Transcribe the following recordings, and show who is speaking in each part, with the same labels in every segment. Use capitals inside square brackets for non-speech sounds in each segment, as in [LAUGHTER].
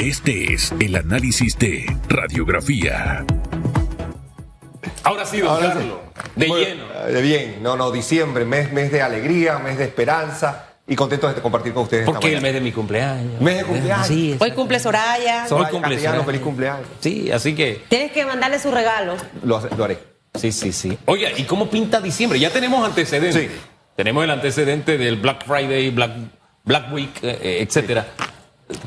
Speaker 1: Este es el análisis de radiografía.
Speaker 2: Ahora sí, don
Speaker 3: Ahora sí.
Speaker 2: Carlos, de
Speaker 3: Bueno,
Speaker 2: lleno.
Speaker 3: De bien, no, no, diciembre, mes, mes de alegría, mes de esperanza y contento de compartir con ustedes. esta
Speaker 2: Porque el
Speaker 3: mañana.
Speaker 2: mes de mi cumpleaños.
Speaker 3: Mes de cumpleaños.
Speaker 2: Sí,
Speaker 4: Hoy cumple Soraya.
Speaker 3: Soraya
Speaker 2: Hoy cumple
Speaker 3: Castellano,
Speaker 2: Soraya.
Speaker 3: feliz cumpleaños.
Speaker 2: Sí, así que.
Speaker 4: Tienes que mandarle su regalo.
Speaker 3: Lo, haré.
Speaker 2: Sí, sí, sí. Oiga, ¿y cómo pinta diciembre? Ya tenemos antecedentes.
Speaker 3: Sí.
Speaker 2: Tenemos el antecedente del Black Friday, Black, Black Week, eh, eh, etcétera.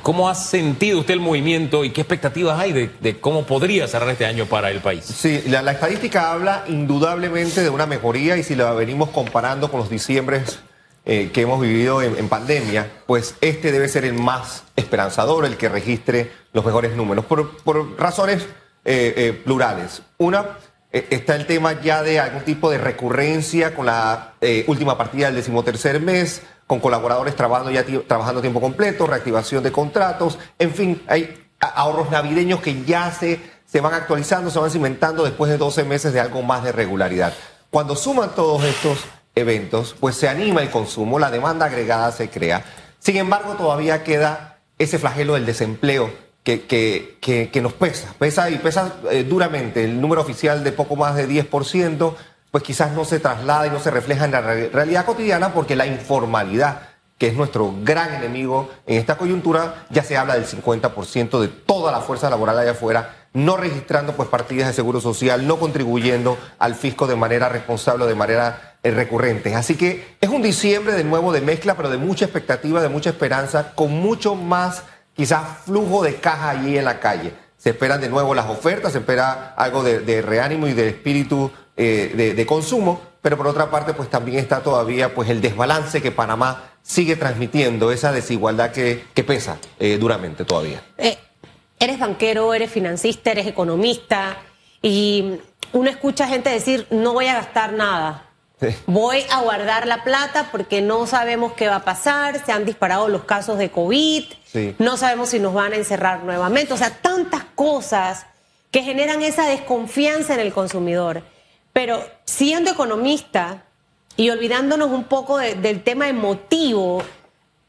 Speaker 2: ¿Cómo ha sentido usted el movimiento y qué expectativas hay de, cómo podría cerrar este año para el país?
Speaker 3: Sí, la, estadística habla indudablemente de una mejoría y si la venimos comparando con los diciembres eh, que hemos vivido en, pandemia, pues este debe ser el más esperanzador, el que registre los mejores números, por, razones eh, eh, plurales. Una, está el tema ya de algún tipo de recurrencia con la última partida del decimotercer mes, con colaboradores trabajando ya trabajando tiempo completo, reactivación de contratos, en fin, hay ahorros navideños que ya se, se van actualizando, se van cimentando después de 12 meses de algo más de regularidad. Cuando suman todos estos eventos, pues se anima el consumo, la demanda agregada se crea. Sin embargo, todavía queda ese flagelo del desempleo que, que, que- que nos pesa, pesa y pesa eh, duramente. El número oficial de poco más de 10%, pues quizás no se traslada y no se refleja en la re- realidad cotidiana porque la informalidad que es nuestro gran enemigo en esta coyuntura, ya se habla del 50% de toda la fuerza laboral allá afuera, no registrando pues partidas de seguro social, no contribuyendo al fisco de manera responsable de manera eh, recurrente. Así que es un diciembre de nuevo de mezcla, pero de mucha expectativa, de mucha esperanza, con mucho más quizás flujo de caja allí en la calle. Se esperan de nuevo las ofertas, se espera algo de, de reánimo y de espíritu eh, de, de consumo, pero por otra parte, pues también está todavía pues el desbalance que Panamá sigue transmitiendo, esa desigualdad que, que pesa eh, duramente todavía.
Speaker 4: Eh, eres banquero, eres financista, eres economista y uno escucha gente decir, no voy a gastar nada.
Speaker 3: Sí.
Speaker 4: Voy a guardar la plata porque no sabemos qué va a pasar, se han disparado los casos de COVID,
Speaker 3: Sí.
Speaker 4: no sabemos si nos van a encerrar nuevamente, o sea, tantas cosas que generan esa desconfianza en el consumidor. Pero siendo economista y olvidándonos un poco de- del tema emotivo,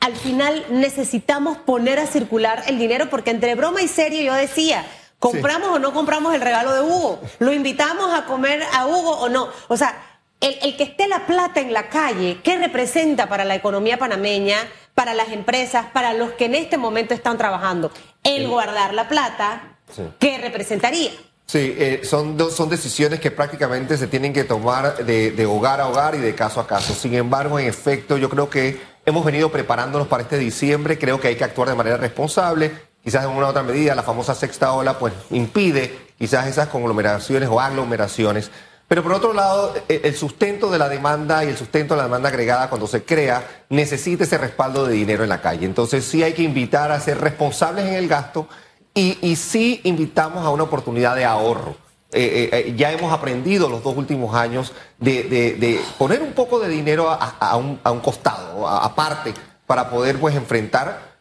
Speaker 4: al final necesitamos poner a circular el dinero porque entre broma y serio yo decía, ¿compramos o no compramos el regalo de Hugo? ¿Lo invitamos a comer a Hugo o no? O sea, el, el que esté la plata en la calle, ¿qué representa para la economía panameña, para las empresas, para los que en este momento están trabajando? El guardar la plata,
Speaker 3: Sí.
Speaker 4: ¿qué representaría?
Speaker 3: Sí, eh, son, son decisiones que prácticamente se tienen que tomar de, de hogar a hogar y de caso a caso. Sin embargo, en efecto, yo creo que hemos venido preparándonos para este diciembre. Creo que hay que actuar de manera responsable. Quizás en una u otra medida la famosa sexta ola pues impide quizás esas conglomeraciones o aglomeraciones. Pero por otro lado, eh, el sustento de la demanda y el sustento de la demanda agregada cuando se crea necesita ese respaldo de dinero en la calle. Entonces sí hay que invitar a ser responsables en el gasto y, y sí invitamos a una oportunidad de ahorro. Eh, eh, eh, ya hemos aprendido los dos últimos años de, poner un poco de dinero a, un, costado, aparte, para poder pues enfrentar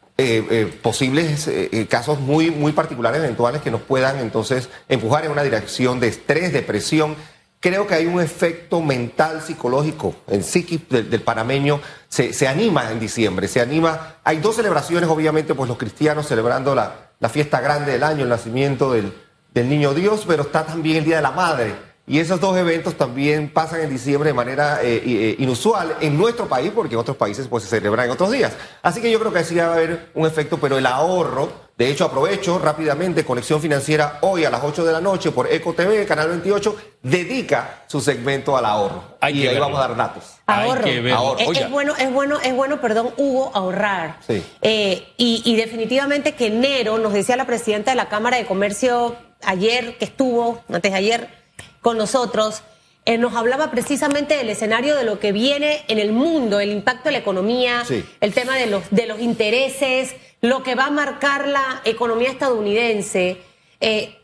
Speaker 3: posibles casos muy, muy particulares, eventuales, que nos puedan entonces empujar en una dirección de estrés, depresión. Creo que hay un efecto mental, psicológico, el psiquis del, del panameño se, se anima en diciembre, se anima. Hay dos celebraciones, obviamente, pues los cristianos celebrando la, la fiesta grande del año, el nacimiento del, del niño Dios, pero está también el Día de la Madre. Y esos dos eventos también pasan en diciembre de manera eh, eh, inusual en nuestro país, porque en otros países pues se celebran en otros días. Así que yo creo que sí va a haber un efecto, pero el ahorro, de hecho aprovecho rápidamente, Conexión Financiera hoy a las 8 de la noche por Eco TV, Canal 28, dedica su segmento al ahorro.
Speaker 2: Hay
Speaker 3: y ahí
Speaker 2: verlo.
Speaker 3: vamos a dar datos.
Speaker 2: Hay
Speaker 4: Ahorro.
Speaker 2: que.
Speaker 3: Ahorro.
Speaker 4: Es, bueno, es bueno, es bueno, perdón, Hugo, ahorrar.
Speaker 3: Sí.
Speaker 4: Eh, y, y definitivamente que enero, nos decía la presidenta de la Cámara de Comercio ayer, que estuvo, antes de ayer, con nosotros, eh, nos hablaba precisamente del escenario de lo que viene en el mundo, el impacto de la economía,
Speaker 3: Sí.
Speaker 4: el tema de los, de los intereses, lo que va a marcar la economía estadounidense. eh,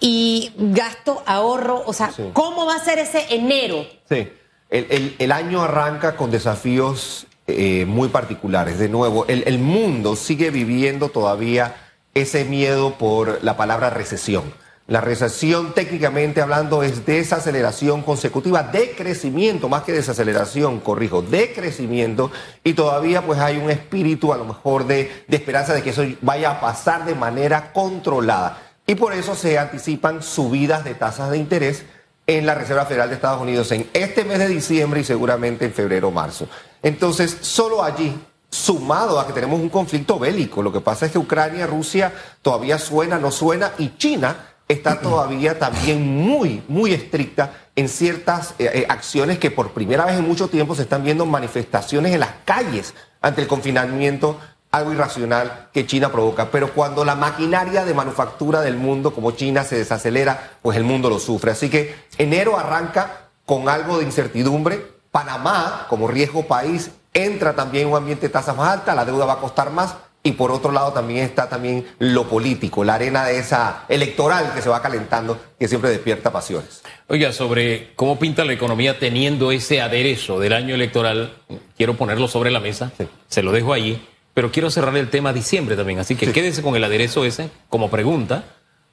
Speaker 4: y gasto, ahorro, o sea,
Speaker 3: Sí.
Speaker 4: ¿cómo va a ser ese enero?
Speaker 3: Sí, el, el- el año arranca con desafíos eh, muy particulares. De nuevo, el, el mundo sigue viviendo todavía ese miedo por la palabra recesión. La recesión técnicamente hablando es desaceleración consecutiva de crecimiento, más que desaceleración, corrijo, de crecimiento y todavía pues hay un espíritu a lo mejor de, de esperanza de que eso vaya a pasar de manera controlada. Y por eso se anticipan subidas de tasas de interés en la Reserva Federal de Estados Unidos en este mes de diciembre y seguramente en febrero o marzo. Entonces, solo allí sumado a que tenemos un conflicto bélico. Lo que pasa es que Ucrania, Rusia todavía suena, no suena, y China está todavía también muy, muy estricta en ciertas eh, eh, acciones que por primera vez en mucho tiempo se están viendo manifestaciones en las calles ante el confinamiento, algo irracional que China provoca. Pero cuando la maquinaria de manufactura del mundo como China se desacelera, pues el mundo lo sufre. Así que enero arranca con algo de incertidumbre. Panamá, como riesgo país, entra también en un ambiente de tasas más alta, la deuda va a costar más y por otro lado también está también lo político, la arena de esa electoral que se va calentando, que siempre despierta pasiones.
Speaker 2: Oiga, sobre cómo pinta la economía teniendo ese aderezo del año electoral, quiero ponerlo sobre la mesa, se lo dejo allí, pero quiero cerrar el tema diciembre también, así que quédese con el aderezo ese como pregunta,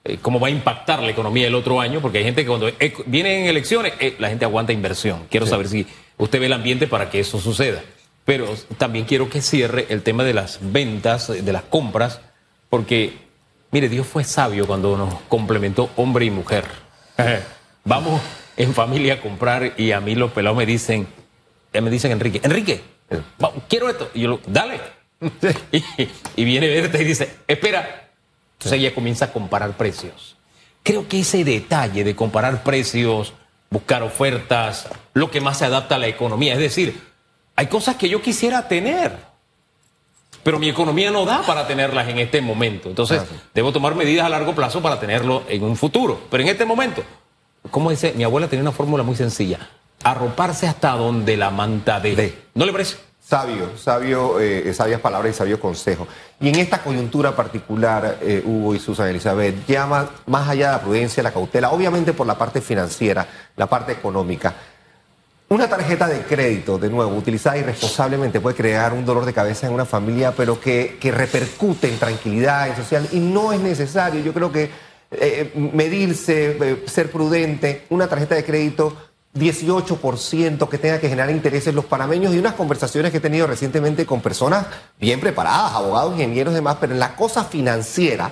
Speaker 2: eh, cómo va a impactar la economía el otro año, porque hay gente que cuando vienen elecciones, eh, la gente aguanta inversión. Quiero saber si usted ve el ambiente para que eso suceda. Pero también quiero que cierre el tema de las ventas, de las compras, porque, mire, Dios fue sabio cuando nos complementó hombre y mujer. Vamos en familia a comprar y a mí los pelados me dicen, eh, me dicen Enrique, Enrique, quiero esto. Y yo lo, dale. [LAUGHS] y, y viene Berta y dice, espera. Entonces ella comienza a comparar precios. Creo que ese detalle de comparar precios, buscar ofertas, lo que más se adapta a la economía, es decir, hay cosas que yo quisiera tener, pero mi economía no da para tenerlas en este momento. Entonces, debo tomar medidas a largo plazo para tenerlo en un futuro. Pero en este momento, como dice, mi abuela tenía una fórmula muy sencilla, arroparse hasta donde la manta dé. ¿No le parece?
Speaker 3: Sabio, sabio, eh, sabias palabras y sabio consejo. Y en esta coyuntura particular, eh, Hugo y Susan Elizabeth, llama más allá de la prudencia, la cautela, obviamente por la parte financiera, la parte económica. Una tarjeta de crédito, de nuevo, utilizada irresponsablemente puede crear un dolor de cabeza en una familia, pero que, repercute en tranquilidad, en social, y no es necesario. Yo creo que eh, medirse, eh, ser prudente, una tarjeta de crédito 18% que tenga que generar intereses los panameños y unas conversaciones que he tenido recientemente con personas bien preparadas, abogados, ingenieros y demás, pero en la cosa financiera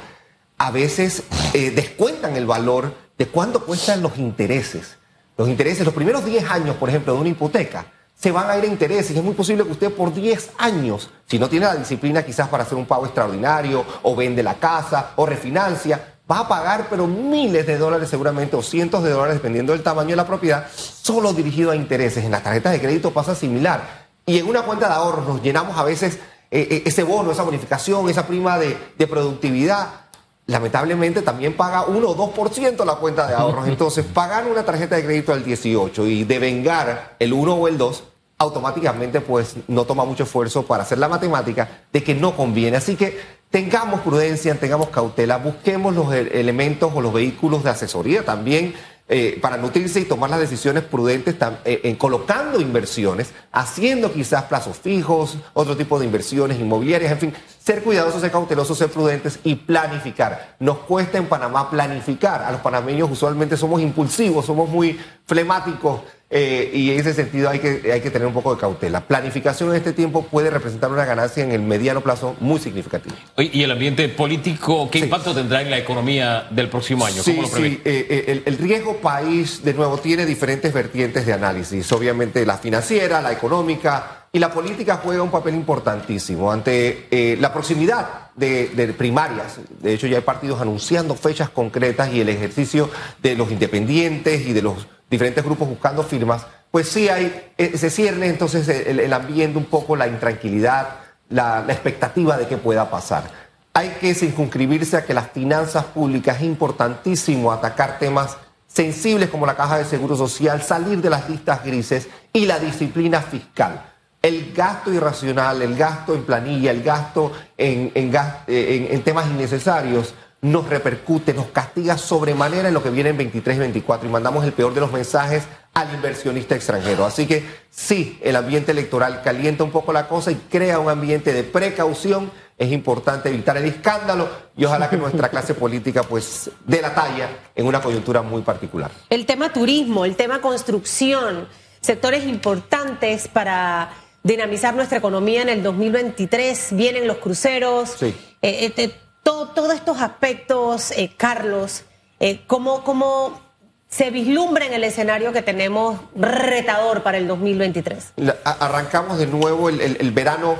Speaker 3: a veces eh, descuentan el valor de cuánto cuestan los intereses. Los intereses, los primeros 10 años, por ejemplo, de una hipoteca, se van a ir a intereses. Es muy posible que usted por 10 años, si no tiene la disciplina quizás para hacer un pago extraordinario, o vende la casa, o refinancia, va a pagar pero miles de dólares seguramente, o cientos de dólares, dependiendo del tamaño de la propiedad, solo dirigido a intereses. En las tarjetas de crédito pasa similar. Y en una cuenta de ahorros nos llenamos a veces eh, eh, ese bono, esa bonificación, esa prima de productividad lamentablemente también paga 1 o 2% la cuenta de ahorros. [LAUGHS] Entonces, pagar una tarjeta de crédito al 18 y devengar el 1 o el 2, automáticamente pues no toma mucho esfuerzo para hacer la matemática de que no conviene. Así que tengamos prudencia, tengamos cautela, busquemos los e-, elementos o los vehículos de asesoría también eh, para nutrirse y tomar las decisiones prudentes eh, en colocando inversiones, haciendo quizás plazos fijos, otro tipo de inversiones inmobiliarias, en fin, ser cuidadosos, ser cautelosos, ser prudentes y planificar. Nos cuesta en Panamá planificar. A los panameños usualmente somos impulsivos, somos muy flemáticos. Eh, y en ese sentido hay que, hay que tener un poco de cautela. Planificación en este tiempo puede representar una ganancia en el mediano plazo muy significativa.
Speaker 2: ¿Y el ambiente político qué impacto tendrá en la economía del próximo año?
Speaker 3: Sí, sí. Eh, eh, el, el, riesgo país, de nuevo, tiene diferentes vertientes de análisis. Obviamente la financiera, la económica y la política juega un papel importantísimo ante la proximidad de, primarias. De hecho, ya hay partidos anunciando fechas concretas y el ejercicio de los independientes y de los diferentes grupos buscando firmas, pues sí hay, eh, se cierne entonces el, ambiente un poco, la intranquilidad, la, expectativa de que pueda pasar. Hay que circunscribirse a que las finanzas públicas es importantísimo atacar temas sensibles como la caja de seguro social, salir de las listas grises y la disciplina fiscal. El gasto irracional, el gasto en planilla, el gasto en, en, eh, en temas innecesarios nos repercute, nos castiga sobremanera en lo que viene en 23 y 24 y mandamos el peor de los mensajes al inversionista extranjero. Así que sí, el ambiente electoral calienta un poco la cosa y crea un ambiente de precaución. Es importante evitar el escándalo y ojalá que nuestra [LAUGHS] clase política pues dé la talla en una coyuntura muy particular.
Speaker 4: El tema turismo, el tema construcción, sectores importantes para dinamizar nuestra economía en el 2023. Vienen los cruceros.
Speaker 3: Sí.
Speaker 4: Eh, eh, eh, todo- todos estos aspectos, eh, Carlos, eh, ¿cómo, ¿cómo se vislumbra en el escenario que tenemos retador para el 2023?
Speaker 3: La- a- arrancamos de nuevo el, el- el verano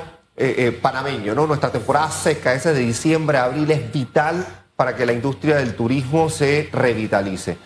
Speaker 3: panameño, ¿no? Nuestra temporada seca, esa de diciembre a abril, es vital para que la industria del turismo se revitalice.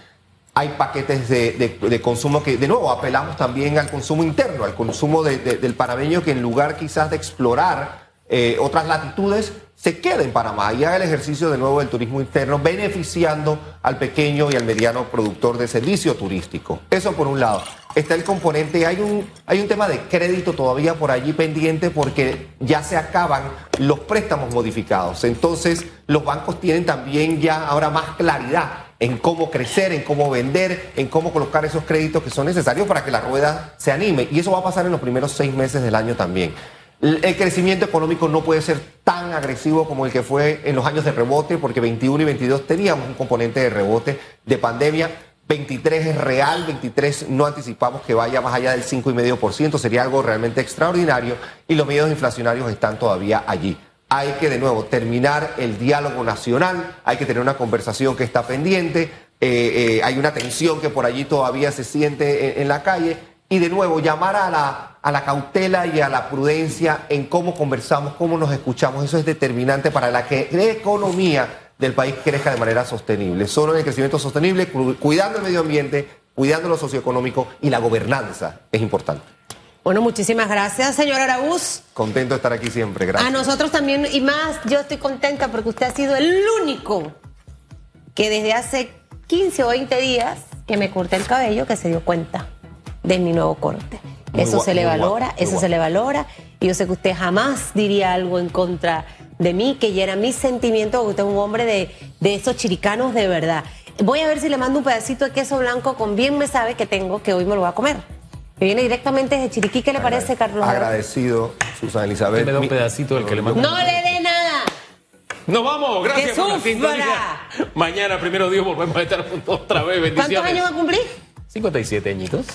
Speaker 3: Hay paquetes de, consumo que, de nuevo, apelamos también al consumo interno, al consumo de- de- del panameño que en lugar quizás de explorar eh, otras latitudes, se queda en Panamá y haga el ejercicio de nuevo del turismo interno, beneficiando al pequeño y al mediano productor de servicio turístico. Eso por un lado. Está el componente, hay un, hay un tema de crédito todavía por allí pendiente porque ya se acaban los préstamos modificados. Entonces, los bancos tienen también ya ahora más claridad en cómo crecer, en cómo vender, en cómo colocar esos créditos que son necesarios para que la rueda se anime. Y eso va a pasar en los primeros seis meses del año también. El crecimiento económico no puede ser tan agresivo como el que fue en los años de rebote, porque 21 y 22 teníamos un componente de rebote de pandemia. 23 es real, 23 no anticipamos que vaya más allá del 5,5%, sería algo realmente extraordinario y los medios inflacionarios están todavía allí. Hay que de nuevo terminar el diálogo nacional, hay que tener una conversación que está pendiente, eh, eh, hay una tensión que por allí todavía se siente en, la calle y de nuevo llamar a la, a la cautela y a la prudencia en cómo conversamos, cómo nos escuchamos. Eso es determinante para la que la economía del país crezca de manera sostenible. Solo en el crecimiento sostenible, cu- cuidando el medio ambiente, cuidando lo socioeconómico y la gobernanza es importante.
Speaker 4: Bueno, muchísimas gracias, señor Araúz.
Speaker 3: Contento de estar aquí siempre. Gracias.
Speaker 4: A nosotros también, y más, yo estoy contenta porque usted ha sido el único que desde hace 15 o 20 días que me corté el cabello que se dio cuenta de mi nuevo corte.
Speaker 3: Muy
Speaker 4: eso se le valora,
Speaker 3: guapo,
Speaker 4: eso se le valora. Y yo sé que usted jamás diría algo en contra de mí, que ya era mi sentimiento, porque usted es un hombre de, de esos chiricanos de verdad. Voy a ver si le mando un pedacito de queso blanco con bien me sabe que tengo, que hoy me lo voy a comer. Que viene directamente desde Chiriquí. ¿Qué le parece, Carlos?
Speaker 3: Agradecido, Susana Elizabeth.
Speaker 2: me da un pedacito del que le mando.
Speaker 4: No le dé nada.
Speaker 2: Nos vamos, gracias
Speaker 4: ¡Que
Speaker 2: por la sintonía. Mañana, primero Dios, volvemos a estar juntos otra vez.
Speaker 4: ¿Cuántos
Speaker 2: Bendiciones.
Speaker 4: años va a cumplir?
Speaker 2: 57 añitos.